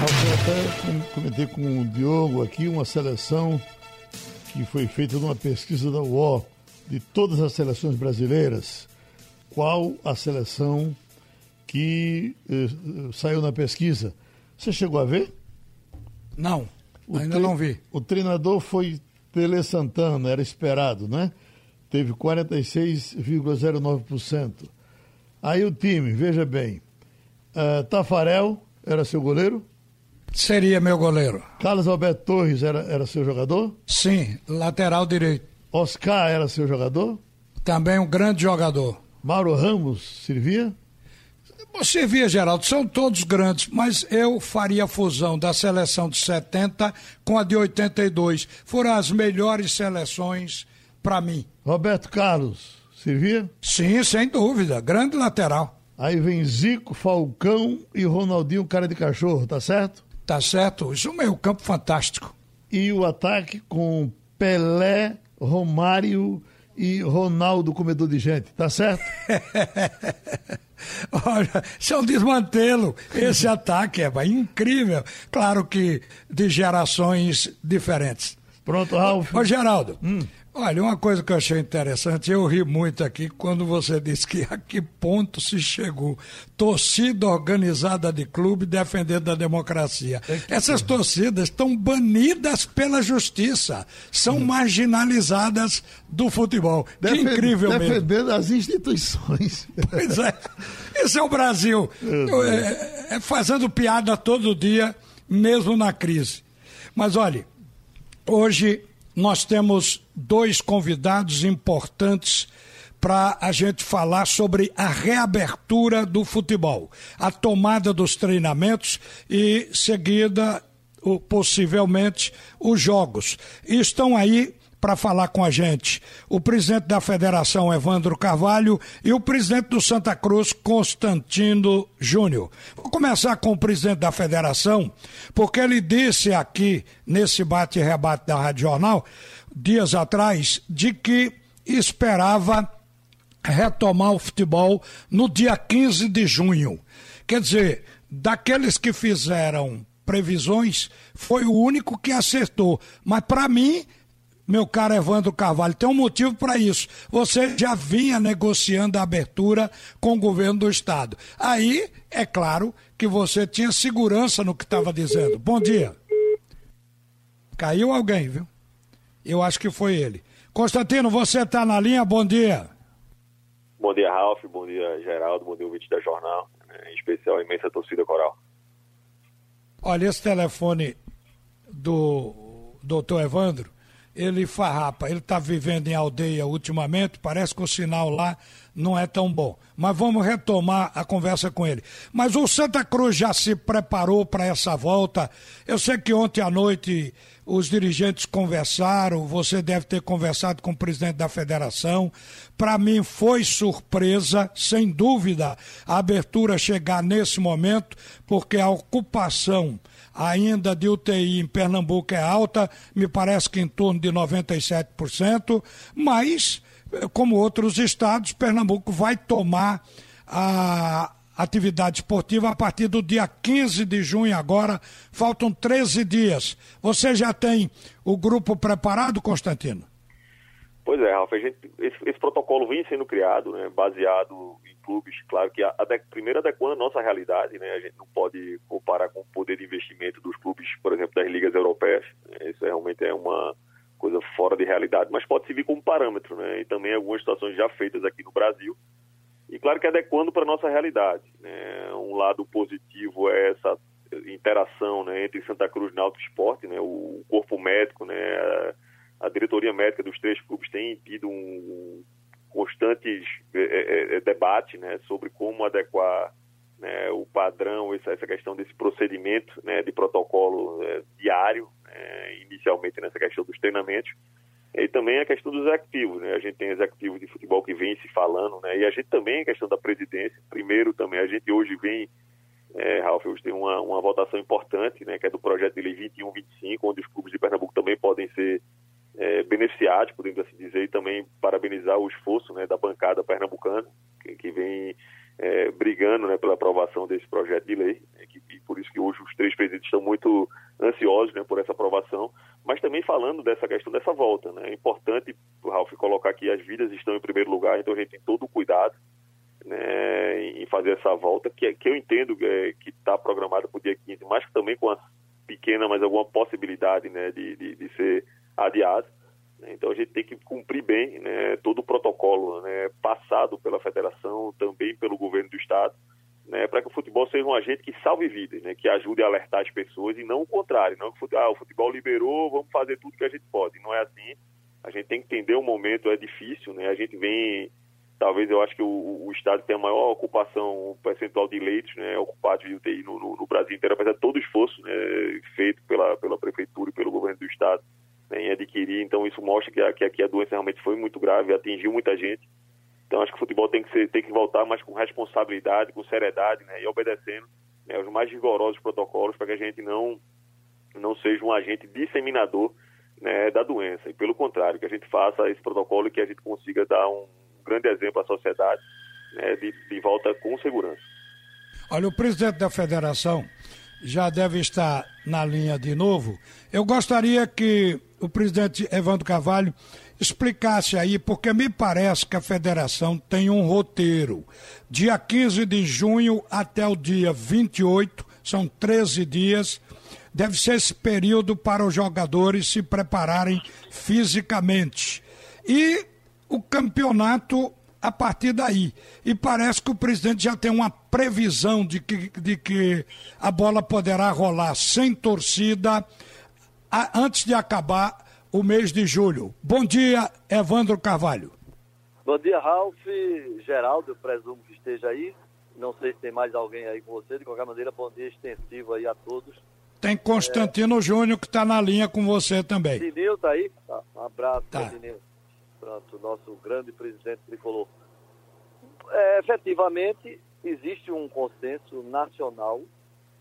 Eu até comentei com o Diogo aqui uma seleção que foi feita numa pesquisa da UO de todas as seleções brasileiras. Qual a seleção que eh, saiu na pesquisa? Você chegou a ver? Não, o ainda não vi. O treinador foi Tele Santana, era esperado, né? Teve 46,09%. Aí o time, veja bem, uh, Tafarel era seu goleiro? Seria meu goleiro. Carlos Alberto Torres era, era seu jogador? Sim, lateral direito. Oscar era seu jogador? Também um grande jogador. Mauro Ramos servia? Servia, Geraldo, são todos grandes, mas eu faria a fusão da seleção de 70 com a de 82. Foram as melhores seleções para mim. Roberto Carlos, servia? Sim, sem dúvida, grande lateral. Aí vem Zico, Falcão e Ronaldinho, cara de cachorro, tá certo? Tá certo, isso é um meio campo fantástico. E o ataque com Pelé, Romário e Ronaldo, comedor de gente, tá certo? Olha, isso é um desmantelo. Esse ataque é incrível. Claro que de gerações diferentes. Pronto, Ralf. Ô, Geraldo, hum. Olha, uma coisa que eu achei interessante, eu ri muito aqui quando você disse que a que ponto se chegou. Torcida organizada de clube defendendo a democracia. Essas torcidas estão banidas pela justiça, são hum. marginalizadas do futebol. Defend, que incrível defendendo mesmo. Defendendo as instituições. Pois é, esse é o Brasil. É, é fazendo piada todo dia, mesmo na crise. Mas olha, hoje nós temos dois convidados importantes para a gente falar sobre a reabertura do futebol, a tomada dos treinamentos e seguida, possivelmente, os jogos. Estão aí para falar com a gente o presidente da federação, Evandro Carvalho, e o presidente do Santa Cruz, Constantino Júnior. Vou começar com o presidente da federação, porque ele disse aqui, nesse bate-rebate da Rádio Jornal, dias atrás, de que esperava retomar o futebol no dia 15 de junho. Quer dizer, daqueles que fizeram previsões, foi o único que acertou. Mas para mim, meu caro Evandro Carvalho, tem um motivo para isso. Você já vinha negociando a abertura com o governo do estado. Aí, é claro que você tinha segurança no que estava dizendo. Bom dia. Caiu alguém, viu? Eu acho que foi ele. Constantino, você está na linha? Bom dia. Bom dia, Ralf. Bom dia, Geraldo. Bom dia, ouvinte da Jornal. Em especial, a imensa torcida coral. Olha, esse telefone do doutor Evandro ele farrapa, ele está vivendo em aldeia ultimamente, parece que o sinal lá não é tão bom. Mas vamos retomar a conversa com ele. Mas o Santa Cruz já se preparou para essa volta. Eu sei que ontem à noite os dirigentes conversaram, você deve ter conversado com o presidente da federação. Para mim foi surpresa, sem dúvida, a abertura chegar nesse momento, porque a ocupação ainda de UTI em Pernambuco é alta, me parece que em torno de 97%, mas, como outros estados, Pernambuco vai tomar a atividade esportiva a partir do dia 15 de junho agora, faltam 13 dias. Você já tem o grupo preparado, Constantino? Pois é, gente, esse, esse, protocolo vem sendo criado, né, baseado clubes, claro que a, a primeiro adequando a nossa realidade, né? A gente não pode comparar com o poder de investimento dos clubes, por exemplo, das ligas europeias. Isso realmente é uma coisa fora de realidade, mas pode servir como parâmetro, né? E também algumas situações já feitas aqui no Brasil. E claro que adequando para a nossa realidade. Né? Um lado positivo é essa interação né, entre Santa Cruz e Náutico Esporte, né? O corpo médico, né? A, a diretoria médica dos três clubes tem tido um, constantes é, é, é, debates né, sobre como adequar né, o padrão, essa, questão desse procedimento né, de protocolo é, diário, né, inicialmente nessa questão dos treinamentos, e também a questão dos executivos. Né, a gente tem executivos de futebol que vem se falando, né, e a gente também a questão da presidência. Primeiro também, a gente hoje vem, é, Ralf, hoje tem uma, uma votação importante, né, que é do projeto de lei 2125, onde os clubes de Pernambuco também podem ser é, beneficiados, podemos assim dizer, e também parabenizar o esforço né, da bancada pernambucana, que, que vem é, brigando né, pela aprovação desse projeto de lei, né, que, e por isso que hoje os três presidentes estão muito ansiosos né, por essa aprovação, mas também falando dessa questão dessa volta. Né, é importante, Ralf, colocar que as vidas estão em primeiro lugar, então a gente tem todo o cuidado né, em fazer essa volta, que, que eu entendo é, que está programada para o dia 15, mas também com a pequena, mas alguma possibilidade né, de, de, de ser adiado. Né. Então a gente tem que cumprir bem né, todo o protocolo né, passado pela federação, também pelo governo do estado, né, para que o futebol seja um agente que salve vidas, né, que ajude a alertar as pessoas e não o contrário, não que ah, o futebol liberou, vamos fazer tudo que a gente pode. Não é assim. A gente tem que entender o momento, é difícil, né? A gente vem talvez eu acho que o, o estado tem a maior ocupação percentual de leitos ocupados de UTI no, no, no, Brasil inteiro, apesar de todo o esforço feito pela, pela prefeitura e pelo governo do estado né, em adquirir. Então isso mostra que, que aqui a doença realmente foi muito grave, atingiu muita gente. Então acho que o futebol tem que, ser, tem que voltar mais com responsabilidade, com seriedade né, e obedecendo né, os mais rigorosos protocolos para que a gente não, não seja um agente disseminador né, da doença. E pelo contrário, que a gente faça esse protocolo e que a gente consiga dar um grande exemplo à sociedade né, de, de volta com segurança. Olha, o presidente da federação já deve estar na linha de novo. Eu gostaria que o presidente Evandro Carvalho explicasse aí, porque me parece que a federação tem um roteiro. Dia 15 de junho até o dia 28, são 13 dias, deve ser esse período para os jogadores se prepararem fisicamente. E o campeonato a partir daí. E parece que o presidente já tem uma previsão de que, de que a bola poderá rolar sem torcida antes de acabar o mês de julho. Bom dia, Evandro Carvalho. Bom dia, Ralf. Geraldo, eu presumo que esteja aí. Não sei se tem mais alguém aí com você. De qualquer maneira, bom dia extensivo aí a todos. Tem Constantino é... Júnior que está na linha com você também. Dinil tá aí? Tá. Um abraço, tá. Dinil pronto, nosso grande presidente tricolor. É, efetivamente, existe um consenso nacional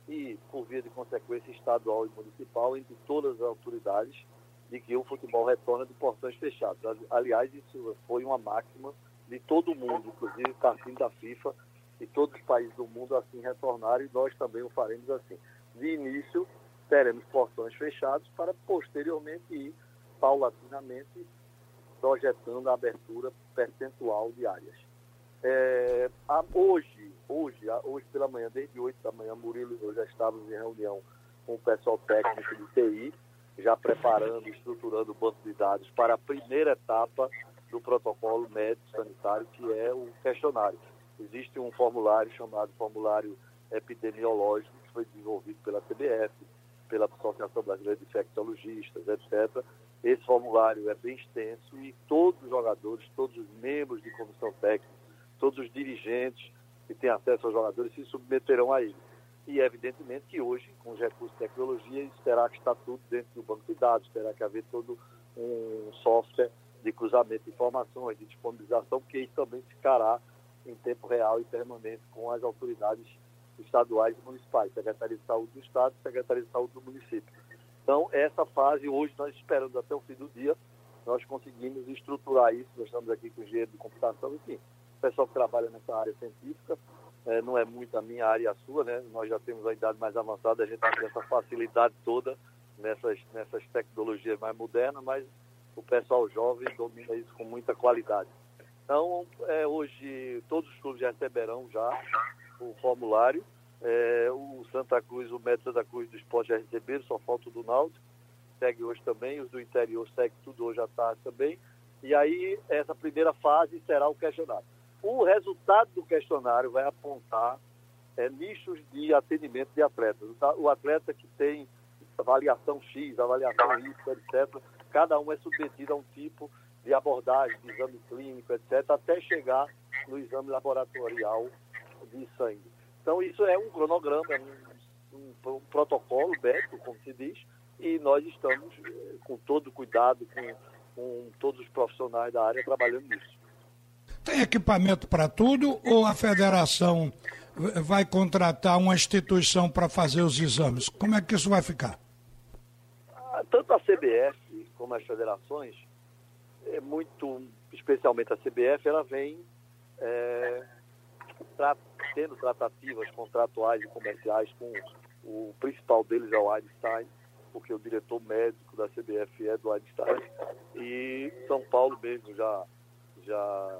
e, por via de consequência, estadual e municipal, entre todas as autoridades, de que o futebol retorna de portões fechados. Aliás, isso foi uma máxima de todo mundo, inclusive partindo da FIFA, e todos os países do mundo assim retornaram, e nós também o faremos assim. De início, teremos portões fechados para posteriormente ir paulatinamente projetando a abertura percentual de áreas. É, a, hoje, hoje, a, hoje pela manhã, desde 8 da manhã, Murilo e eu já estávamos em reunião com o pessoal técnico de TI, já preparando, estruturando o banco de dados para a primeira etapa do protocolo médico sanitário, que é o questionário. Existe um formulário chamado formulário epidemiológico, que foi desenvolvido pela CBF, pela Associação Brasileira de Infectologistas, etc., esse formulário é bem extenso e todos os jogadores, todos os membros de comissão técnica, todos os dirigentes que têm acesso aos jogadores se submeterão a ele. E evidentemente que hoje, com os recursos de tecnologia, isso terá que estar tudo dentro do banco de dados, terá que haver todo um software de cruzamento de informações, de disponibilização, porque isso também ficará em tempo real e permanente com as autoridades estaduais e municipais, Secretaria de Saúde do Estado e Secretaria de Saúde do município. Então, essa fase, hoje, nós esperamos até o fim do dia, nós conseguimos estruturar isso. Nós estamos aqui com o engenheiro de computação, enfim, o pessoal que trabalha nessa área científica, é, não é muito a minha área e a sua, né? Nós já temos a idade mais avançada, a gente tem essa facilidade toda nessas, nessas tecnologias mais modernas, mas o pessoal jovem domina isso com muita qualidade. Então, é, hoje, todos os clubes já receberão já o formulário é, o Santa Cruz, o Médio Santa Cruz do Esporte já receberam, só falta o do Náutico. Segue hoje também, os do interior segue tudo hoje à tarde também. E aí, essa primeira fase será o questionário. O resultado do questionário vai apontar é, nichos de atendimento de atletas. O atleta que tem avaliação X, avaliação Y, etc., cada um é submetido a um tipo de abordagem, de exame clínico, etc., até chegar no exame laboratorial de sangue. Então, isso é um cronograma, um, um, um protocolo médico, como se diz, e nós estamos eh, com todo cuidado, com, com todos os profissionais da área trabalhando nisso. Tem equipamento para tudo ou a federação vai contratar uma instituição para fazer os exames? Como é que isso vai ficar? Ah, tanto a CBF como as federações, é muito, especialmente a CBF, ela vem é, para tendo tratativas contratuais e comerciais com o principal deles é o Einstein, porque o diretor médico da CBF é do Einstein, e São Paulo mesmo já, já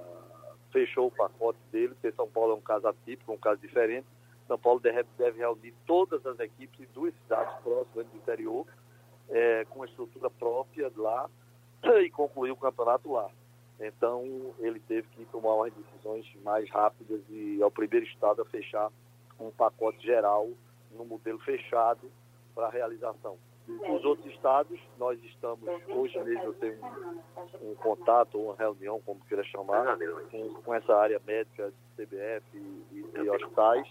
fechou o pacote dele, porque São Paulo é um caso atípico, um caso diferente. São Paulo deve, reunir todas as equipes de duas cidades próximas do interior, é, com a estrutura própria lá, e concluir o campeonato lá. Então, ele teve que tomar umas decisões mais rápidas e é o primeiro estado a fechar um pacote geral no modelo fechado para a realização. Os outros estados, nós estamos, hoje mesmo tenho um, um contato, uma reunião, como queira chamar, com, com, essa área médica de CBF e, e hospitais,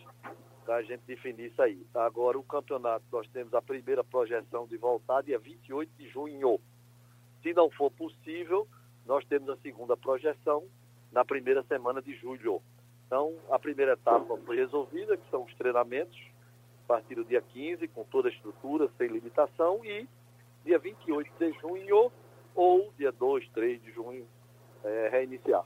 para a gente definir isso aí. Agora, o campeonato, nós temos a primeira projeção de voltar dia 28 de junho. Se não for possível, nós temos a segunda projeção na primeira semana de julho. Então, a primeira etapa foi resolvida, que são os treinamentos, partir do dia 15, com toda a estrutura, sem limitação, e dia 28 de junho ou dia 2, 3 de junho, é, reiniciar.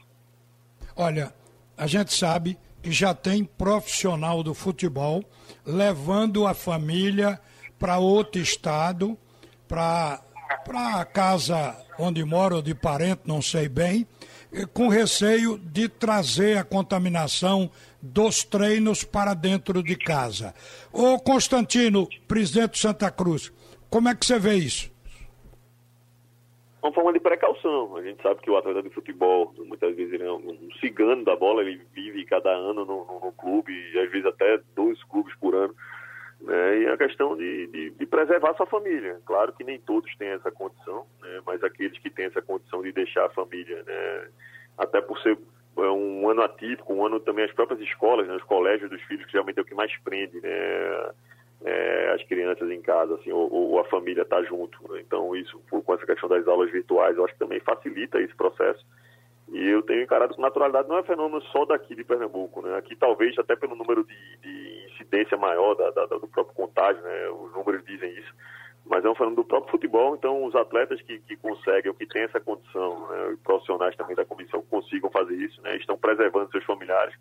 Olha, a gente sabe que já tem profissional do futebol levando a família para outro estado, para a casa onde mora ou de parente, não sei bem, com receio de trazer a contaminação dos treinos para dentro de casa. Ô Constantino, presidente de Santa Cruz, como é que você vê isso? Uma forma de precaução. A gente sabe que o atleta de futebol, muitas vezes, ele é um cigano da bola, ele vive cada ano no, no, no clube, às vezes até dois clubes por ano. Né? E a questão de, de, de, preservar sua família. Claro que nem todos têm essa condição, né? mas aqueles que têm essa condição de deixar a família, né? até por ser é, um ano atípico, um ano também as próprias escolas, né? os colégios dos filhos, que geralmente é o que mais prende né? É, as crianças em casa, assim, ou, ou a família está junto. Né? Então, isso, com essa questão das aulas virtuais, eu acho que também facilita esse processo. E eu tenho encarado com naturalidade, não é fenômeno só daqui de Pernambuco, né? Aqui talvez até pelo número de, de incidência maior da, da, do próprio contágio, né? Os números dizem isso. Mas é um fenômeno do próprio futebol, então os atletas que, que conseguem, ou que têm essa condição, né? profissionais também da comissão consigam fazer isso, né? Estão preservando seus familiares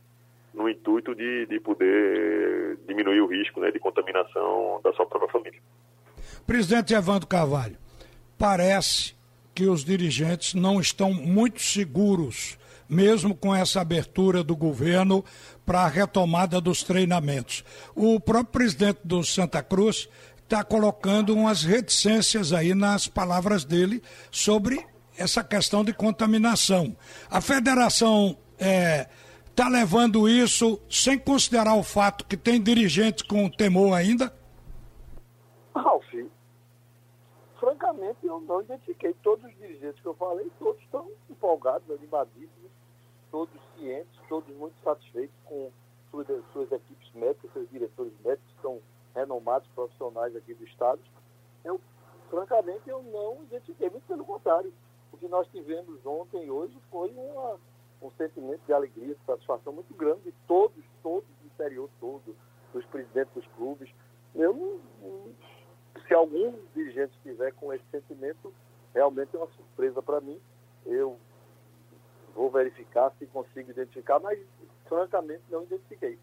no intuito de, de poder diminuir o risco né? de contaminação da sua própria família. Presidente Evandro Carvalho, parece que os dirigentes não estão muito seguros, mesmo com essa abertura do governo para a retomada dos treinamentos. O próprio presidente do Santa Cruz está colocando umas reticências aí nas palavras dele sobre essa questão de contaminação. A federação está é, tá levando isso sem considerar o fato que tem dirigentes com temor ainda? Ralf, francamente, eu não identifiquei. Todos os dirigentes que eu falei, todos estão empolgados, animadíssimos, todos cientes, todos muito satisfeitos com suas, suas equipes médicas, seus diretores médicos, que são renomados profissionais aqui do Estado. Eu, francamente, eu não identifiquei, muito pelo contrário. O que nós tivemos ontem e hoje foi uma, um sentimento de alegria, de satisfação muito grande de todos, todos, do interior todo, dos presidentes dos clubes. Eu se algum dirigente estiver com esse sentimento, realmente é uma surpresa para mim. Eu vou verificar se consigo identificar, mas francamente não identifiquei.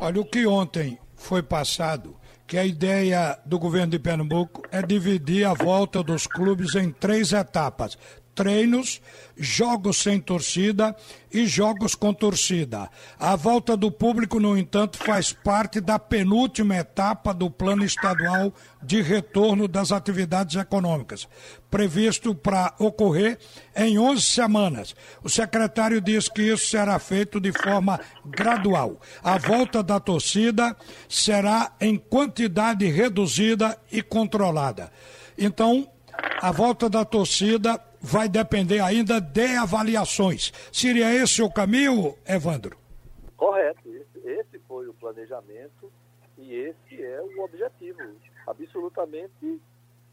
Olha, o que ontem foi passado, que a ideia do governo de Pernambuco é dividir a volta dos clubes em três etapas treinos, jogos sem torcida e jogos com torcida. A volta do público, no entanto, faz parte da penúltima etapa do plano estadual de retorno das atividades econômicas, previsto para ocorrer em 11 semanas. O secretário diz que isso será feito de forma gradual. A volta da torcida será em quantidade reduzida e controlada. Então, a volta da torcida vai depender ainda de avaliações. Seria esse o caminho, Evandro? Correto. Esse, foi o planejamento e esse é o objetivo. Absolutamente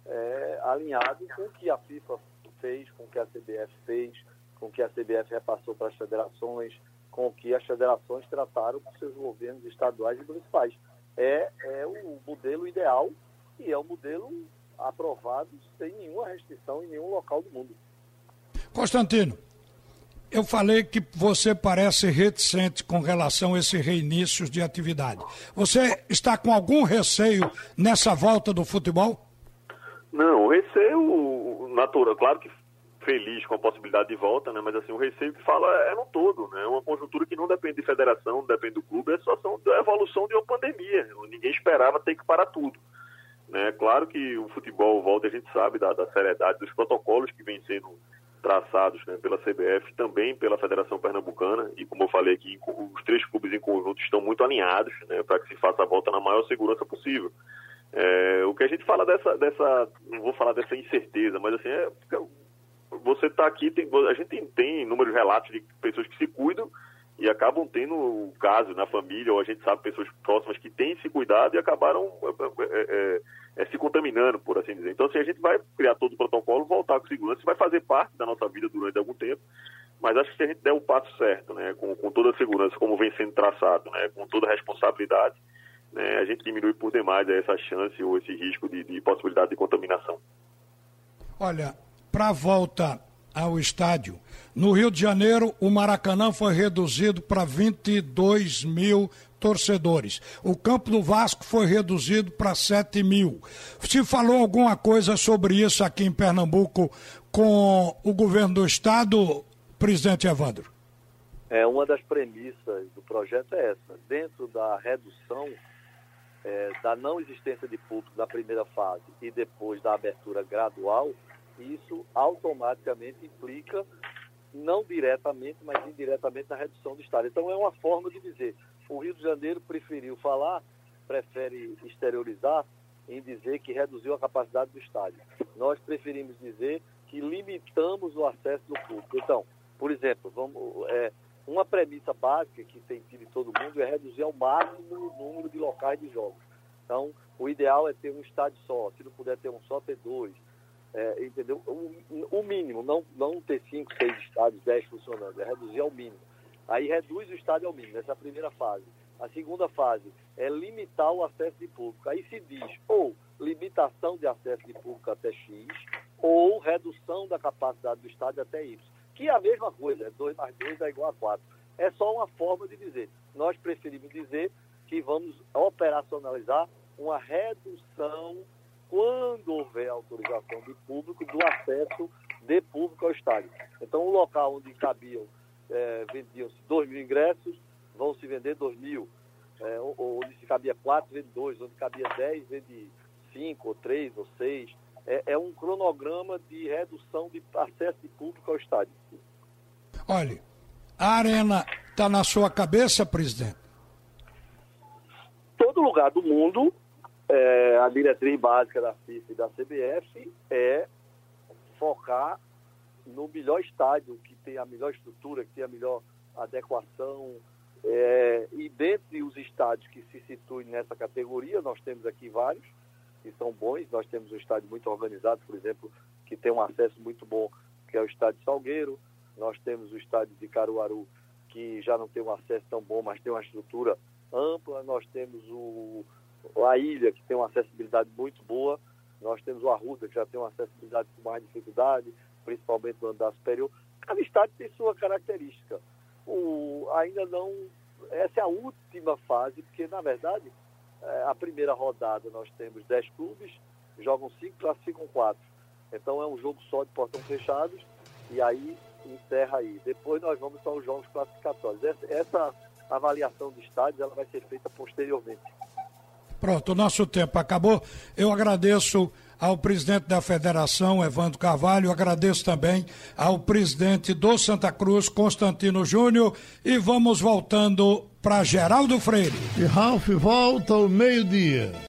é, alinhado com o que a FIFA fez, com o que a CBF fez, com o que a CBF repassou para as federações, com o que as federações trataram com seus governos estaduais e municipais. É, é o modelo ideal e é o modelo aprovados sem nenhuma restrição em nenhum local do mundo. Constantino, eu falei que você parece reticente com relação a esse reinício de atividade. Você está com algum receio nessa volta do futebol? Não, receio natural. Claro que feliz com a possibilidade de volta, né? Mas assim, o receio que fala é no todo, né? É uma conjuntura que não depende de federação, não depende do clube, é a situação da evolução de uma pandemia. Ninguém esperava ter que parar tudo. Né? Claro que o futebol volta, a gente sabe da, da seriedade dos protocolos que vêm sendo traçados né, pela CBF, também pela Federação Pernambucana, e como eu falei aqui, os três clubes em conjunto estão muito alinhados né, para que se faça a volta na maior segurança possível. É, o que a gente fala dessa, dessa, não vou falar dessa incerteza, mas assim, é, você está aqui, tem, a gente tem, tem inúmeros relatos de pessoas que se cuidam e acabam tendo o caso na família, ou a gente sabe pessoas próximas que têm se cuidado e acabaram é, é, é, é, se contaminando, por assim dizer. Então, assim, a gente vai criar todo o protocolo, voltar com segurança, vai fazer parte da nossa vida durante algum tempo, mas acho que se a gente der o passo certo, né, com, com toda a segurança, como vem sendo traçado, né, com toda a responsabilidade, né, a gente diminui por demais essa chance ou esse risco de, de possibilidade de contaminação. Olha, para a volta ao estádio. No Rio de Janeiro, o Maracanã foi reduzido para 22 mil torcedores. O campo do Vasco foi reduzido para 7 mil. Se falou alguma coisa sobre isso aqui em Pernambuco com o governo do estado, presidente Evandro? É, uma das premissas do projeto é essa. Dentro da redução é, da não existência de público na primeira fase e depois da abertura gradual, isso automaticamente implica, não diretamente, mas indiretamente, na redução do estádio. Então, é uma forma de dizer: o Rio de Janeiro preferiu falar, prefere exteriorizar, em dizer que reduziu a capacidade do estádio. Nós preferimos dizer que limitamos o acesso do público. Então, por exemplo, vamos, é, uma premissa básica que tem tido em todo mundo é reduzir ao máximo o número de locais de jogos. Então, o ideal é ter um estádio só. Se não puder ter um só, ter dois é, entendeu? O, o, mínimo, não, não ter cinco, seis estádios, dez funcionando, é reduzir ao mínimo. Aí reduz o estádio ao mínimo, essa é a primeira fase. A segunda fase é limitar o acesso de público. Aí se diz ou limitação de acesso de público até X, ou redução da capacidade do estádio até Y. Que é a mesma coisa, é 2 mais 2 é igual a 4. É só uma forma de dizer. Nós preferimos dizer que vamos operacionalizar uma redução quando houver autorização de público, do acesso de público ao estádio. Então, o local onde cabiam, é, vendiam-se 2 mil ingressos, vão se vender 2 mil. É, onde se cabia 4, vende 2. Onde cabia 10, vende 5, ou 3, ou 6. É, é um cronograma de redução de acesso de público ao estádio. Olha, a arena está na sua cabeça, presidente? Todo lugar do mundo é, a diretriz básica da FIFA e da CBF é focar no melhor estádio, que tem a melhor estrutura, que tem a melhor adequação. É, e dentre os estádios que se situem nessa categoria, nós temos aqui vários que são bons. Nós temos um estádio muito organizado, por exemplo, que tem um acesso muito bom, que é o estádio Salgueiro. Nós temos o estádio de Caruaru, que já não tem um acesso tão bom, mas tem uma estrutura ampla. Nós temos o a ilha, que tem uma acessibilidade muito boa, nós temos o Arruda, que já tem uma acessibilidade com mais dificuldade, principalmente no andar superior. Cada estádio tem sua característica. O, ainda não. Essa é a última fase, porque, na verdade, é, a primeira rodada nós temos 10 clubes, jogam 5, classificam 4. Então é um jogo só de portão fechados, e aí encerra aí. Depois nós vamos para os jogos classificatórios. Essa, essa avaliação de estádios ela vai ser feita posteriormente. Pronto, o nosso tempo acabou. Eu agradeço ao presidente da federação, Evandro Carvalho, agradeço também ao presidente do Santa Cruz, Constantino Júnior, e vamos voltando para Geraldo Freire. E Ralf volta ao meio-dia.